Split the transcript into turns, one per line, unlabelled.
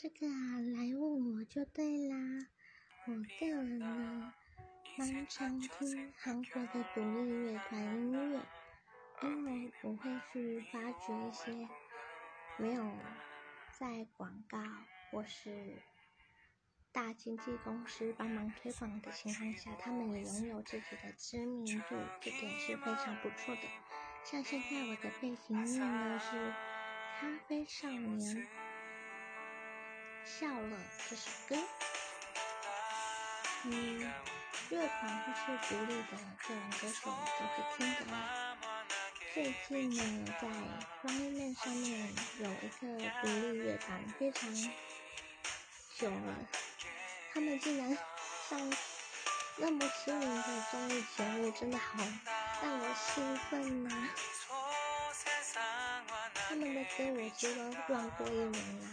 这个啊，来问我就对啦。我个人呢，蛮常听韩国的独立乐团音乐，因为我会去发掘一些没有在广告或是大经纪公司帮忙推广的情况下，他们也拥有自己的知名度，这点是非常不错的。像现在我的背景音乐呢是《咖啡少年》。笑了这首歌，嗯，乐团或是独立的个人歌手都会听的。最近呢，在 Running Man 上面有一个独立乐团，非常久了，他们竟然上那么知名的综艺节目，真的好让我兴奋呐！他们的歌我知道乱过一轮啦。